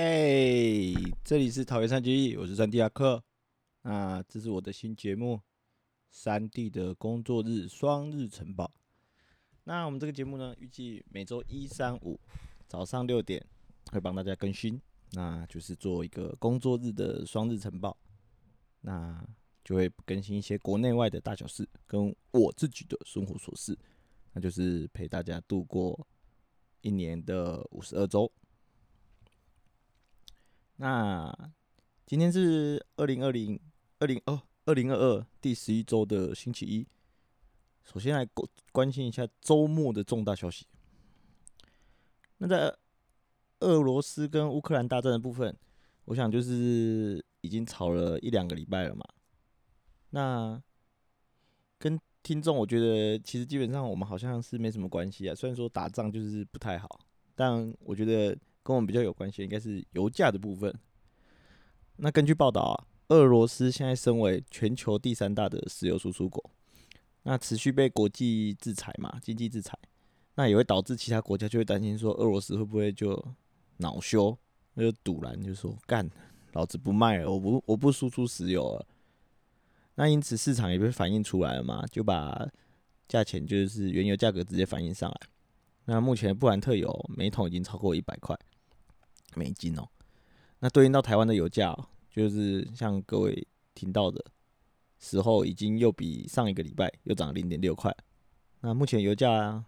哎，这里是桃园三结义，我是三 D 阿克。那这是我的新节目《三 D 的工作日双日晨报》。那我们这个节目呢，预计每周一、三、五早上六点会帮大家更新，那就是做一个工作日的双日晨报。那就会更新一些国内外的大小事，跟我自己的生活琐事，那就是陪大家度过一年的五十二周。那今天是二零二零二零二二零二二第十一周的星期一。首先来关关心一下周末的重大消息。那在俄罗斯跟乌克兰大战的部分，我想就是已经吵了一两个礼拜了嘛。那跟听众，我觉得其实基本上我们好像是没什么关系啊。虽然说打仗就是不太好，但我觉得。跟我们比较有关系，应该是油价的部分。那根据报道啊，俄罗斯现在身为全球第三大的石油输出国，那持续被国际制裁嘛，经济制裁，那也会导致其他国家就会担心说，俄罗斯会不会就恼羞，那就堵拦，就说干，老子不卖了，我不我不输出石油了。那因此市场也被反映出来了嘛，就把价钱就是原油价格直接反映上来。那目前布兰特油每桶已经超过一百块。美金哦，那对应到台湾的油价，就是像各位听到的时候，已经又比上一个礼拜又涨了零点六块。那目前油价啊，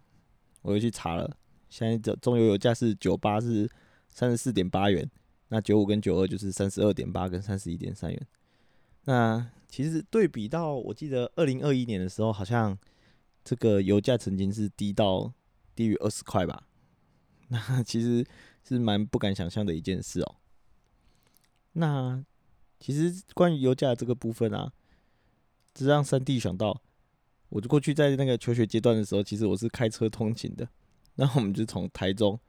我又去查了，现在这中油油价是九八是三十四点八元，那九五跟九二就是三十二点八跟三十一点三元。那其实对比到，我记得二零二一年的时候，好像这个油价曾经是低到低于二十块吧。那其实。是蛮不敢想象的一件事哦。那其实关于油价这个部分啊，这让三弟想到，我就过去在那个求学阶段的时候，其实我是开车通勤的。然后我们就从台中，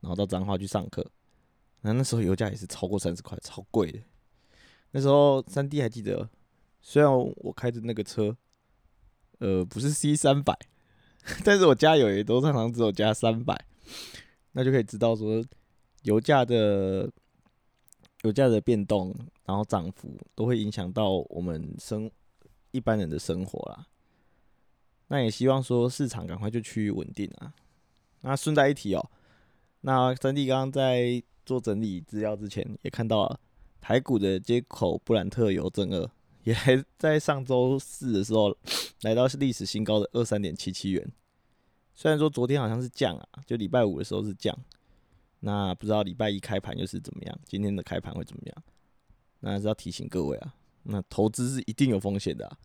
然后到彰化去上课。那那时候油价也是超过三十块，超贵的。那时候三弟还记得，虽然我开的那个车，呃，不是 C 三百，但是我加油也都常常只有加三百，那就可以知道说。油价的油价的变动，然后涨幅都会影响到我们生一般人的生活啦。那也希望说市场赶快就趋于稳定啊。那顺带一提哦，那三弟刚刚在做整理资料之前，也看到了台股的接口布兰特油正二，也还在上周四的时候来到历史新高的二三点七七元。虽然说昨天好像是降啊，就礼拜五的时候是降。那不知道礼拜一开盘又是怎么样？今天的开盘会怎么样？那是要提醒各位啊，那投资是一定有风险的！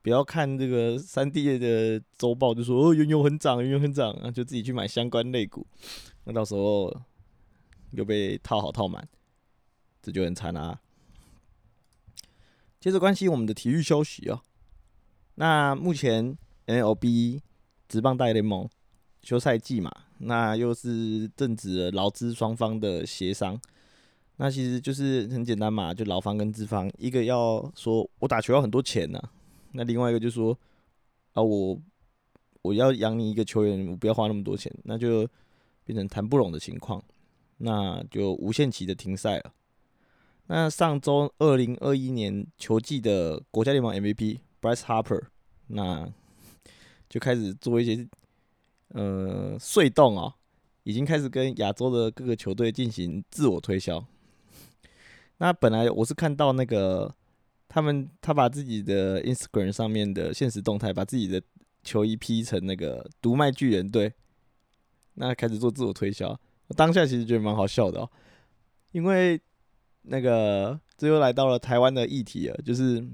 不要看这个三 D 的周报就说哦原油很涨，原油很涨啊，就自己去买相关类股，那到时候又被套好套满，这就很惨啊！接着关心我们的体育消息哦，那目前 NLB 直棒大联盟休赛季嘛。那又是正值劳资双方的协商，那其实就是很简单嘛，就劳方跟资方，一个要说我打球要很多钱呐，那另外一个就说啊我我要养你一个球员，我不要花那么多钱，那就变成谈不拢的情况，那就无限期的停赛了。那上周二零二一年球季的国家联盟 MVP Bryce Harper，那 就开始做一些。呃，隧动哦，已经开始跟亚洲的各个球队进行自我推销。那本来我是看到那个他们，他把自己的 Instagram 上面的现实动态，把自己的球衣 P 成那个独卖巨人队，那开始做自我推销。我当下其实觉得蛮好笑的哦，因为那个这又来到了台湾的议题了，就是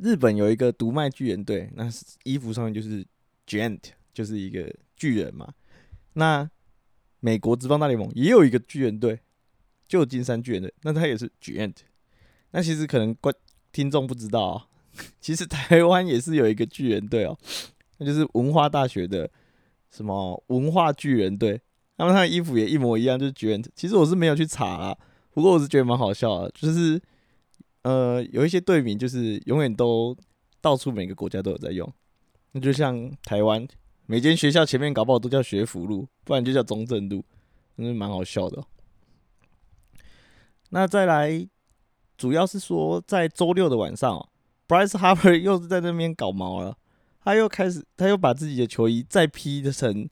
日本有一个独卖巨人队，那衣服上面就是 Giant。就是一个巨人嘛，那美国职棒大联盟也有一个巨人队，旧金山巨人队，那他也是 Giant。那其实可能观听众不知道啊，其实台湾也是有一个巨人队哦，那就是文化大学的什么文化巨人队，那么他的衣服也一模一样，就是 Giant。其实我是没有去查啦，不过我是觉得蛮好笑的，就是呃有一些队名就是永远都到处每个国家都有在用，那就像台湾。每间学校前面搞不好都叫学府路，不然就叫中正路，真是蛮好笑的。那再来，主要是说在周六的晚上，Bryce Harper 又是在那边搞毛了，他又开始，他又把自己的球衣再 P 成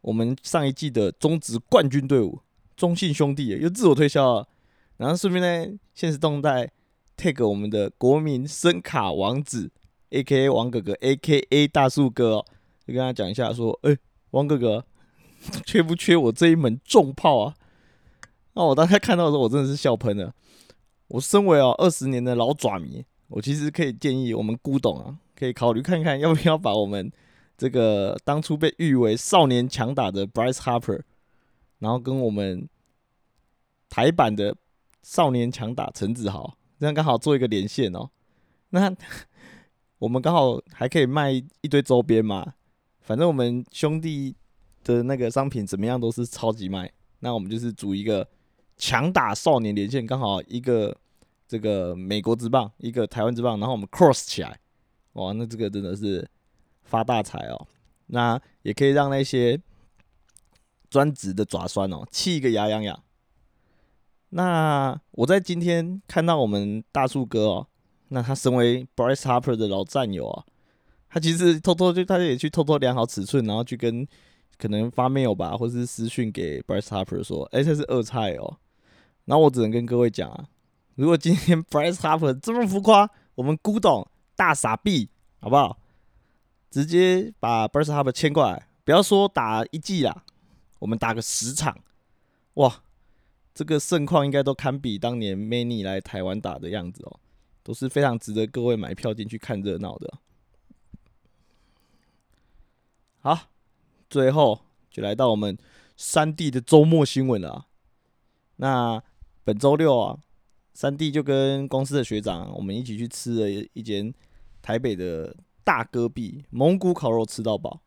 我们上一季的中职冠军队伍中信兄弟，又自我推销了，然后顺便呢，现实动态 take 我们的国民声卡王子，A.K.A 王哥哥，A.K.A 大树哥，就跟他讲一下说，哎，王哥哥。缺不缺我这一门重炮啊？那我当时看到的时候，我真的是笑喷了。我身为哦二十年的老爪迷，我其实可以建议我们古董啊，可以考虑看看要不要把我们这个当初被誉为少年强打的 Bryce Harper，然后跟我们台版的少年强打陈子豪，这样刚好做一个连线哦。那 我们刚好还可以卖一堆周边嘛，反正我们兄弟。的那个商品怎么样都是超级卖，那我们就是组一个强打少年连线，刚好一个这个美国之棒，一个台湾之棒，然后我们 cross 起来，哇，那这个真的是发大财哦！那也可以让那些专职的爪酸哦气一个牙痒痒。那我在今天看到我们大树哥哦，那他身为 Bryce Harper 的老战友啊，他其实偷偷就他也去偷偷量好尺寸，然后去跟。可能发 mail 吧，或是私讯给 Bryce Harper 说：“哎，这是二菜哦。”然后我只能跟各位讲啊，如果今天 Bryce Harper 这么浮夸，我们古董大傻逼，好不好？直接把 Bryce Harper 牵过来，不要说打一季啦，我们打个十场，哇，这个盛况应该都堪比当年 Many 来台湾打的样子哦，都是非常值得各位买票进去看热闹的。好。最后就来到我们三弟的周末新闻了。那本周六啊，三弟就跟公司的学长，我们一起去吃了一间台北的大戈壁蒙古烤肉，吃到饱。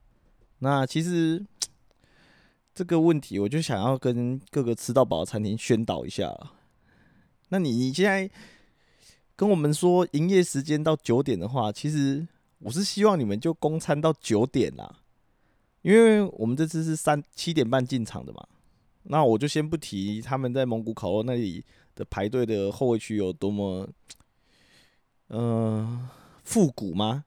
那其实这个问题，我就想要跟各个吃到饱的餐厅宣导一下。那你你现在跟我们说营业时间到九点的话，其实我是希望你们就供餐到九点啦。因为我们这次是三七点半进场的嘛，那我就先不提他们在蒙古烤肉那里的排队的后卫区有多么，呃，复古吗？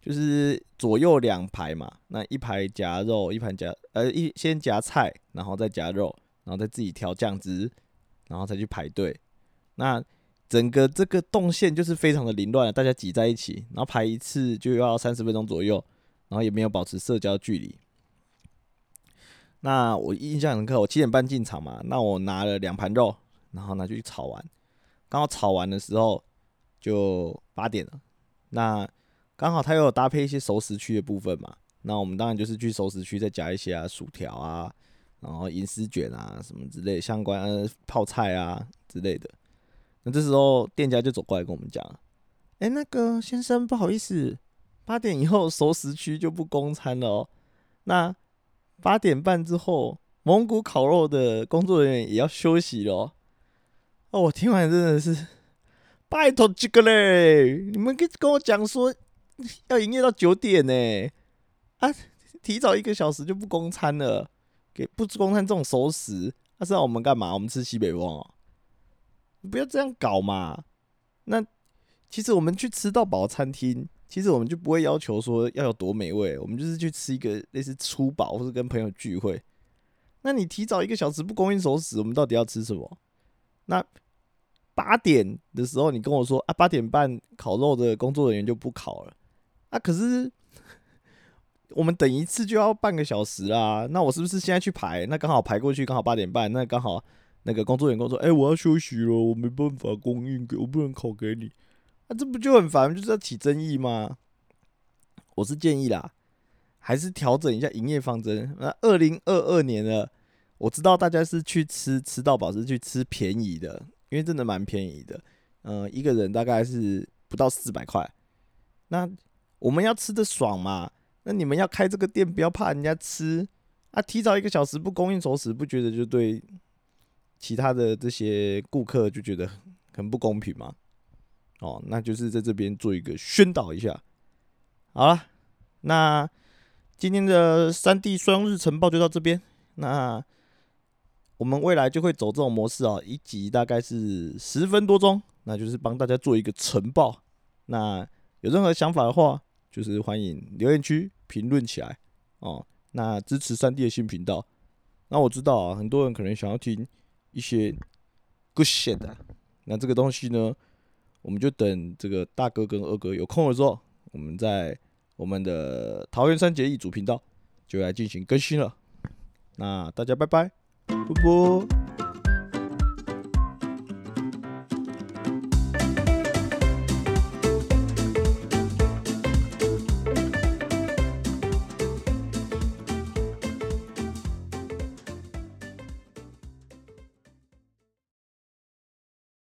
就是左右两排嘛，那一排夹肉，一盘夹呃一先夹菜，然后再夹肉，然后再自己调酱汁，然后再去排队。那整个这个动线就是非常的凌乱，大家挤在一起，然后排一次就要三十分钟左右。然后也没有保持社交距离。那我印象很深刻，我七点半进场嘛，那我拿了两盘肉，然后拿去炒完。刚好炒完的时候就八点了。那刚好他又有搭配一些熟食区的部分嘛，那我们当然就是去熟食区再加一些啊，薯条啊，然后银丝卷啊什么之类相关泡菜啊之类的。那这时候店家就走过来跟我们讲：“哎，那个先生，不好意思。”八点以后熟食区就不供餐了哦。那八点半之后，蒙古烤肉的工作人员也要休息了。哦，我听完真的是拜托这个嘞！你们跟跟我讲说要营业到九点呢？啊，提早一个小时就不供餐了，给不供餐这种熟食，那是让我们干嘛？我们吃西北风哦？不要这样搞嘛！那其实我们去吃到饱餐厅。其实我们就不会要求说要有多美味，我们就是去吃一个类似粗饱，或者跟朋友聚会。那你提早一个小时不供应熟食，我们到底要吃什么？那八点的时候你跟我说啊，八点半烤肉的工作人员就不烤了啊，可是我们等一次就要半个小时啦。那我是不是现在去排？那刚好排过去，刚好八点半，那刚好那个工作人员跟我说，哎，我要休息了，我没办法供应给，我不能烤给你。那这不就很烦，就是要起争议吗？我是建议啦，还是调整一下营业方针。那二零二二年了，我知道大家是去吃吃到饱，是去吃便宜的，因为真的蛮便宜的。嗯，一个人大概是不到四百块。那我们要吃的爽嘛？那你们要开这个店，不要怕人家吃啊！提早一个小时不供应熟食，不觉得就对其他的这些顾客就觉得很不公平吗？哦，那就是在这边做一个宣导一下。好了，那今天的三 D 双日晨报就到这边。那我们未来就会走这种模式啊，一集大概是十分多钟，那就是帮大家做一个晨报。那有任何想法的话，就是欢迎留言区评论起来哦。那支持三 D 的新频道。那我知道啊，很多人可能想要听一些 good shit 的。那这个东西呢，我们就等这个大哥跟二哥有空的时候，我们在我们的桃园三结义主频道就来进行更新了。那大家拜拜，啵啵。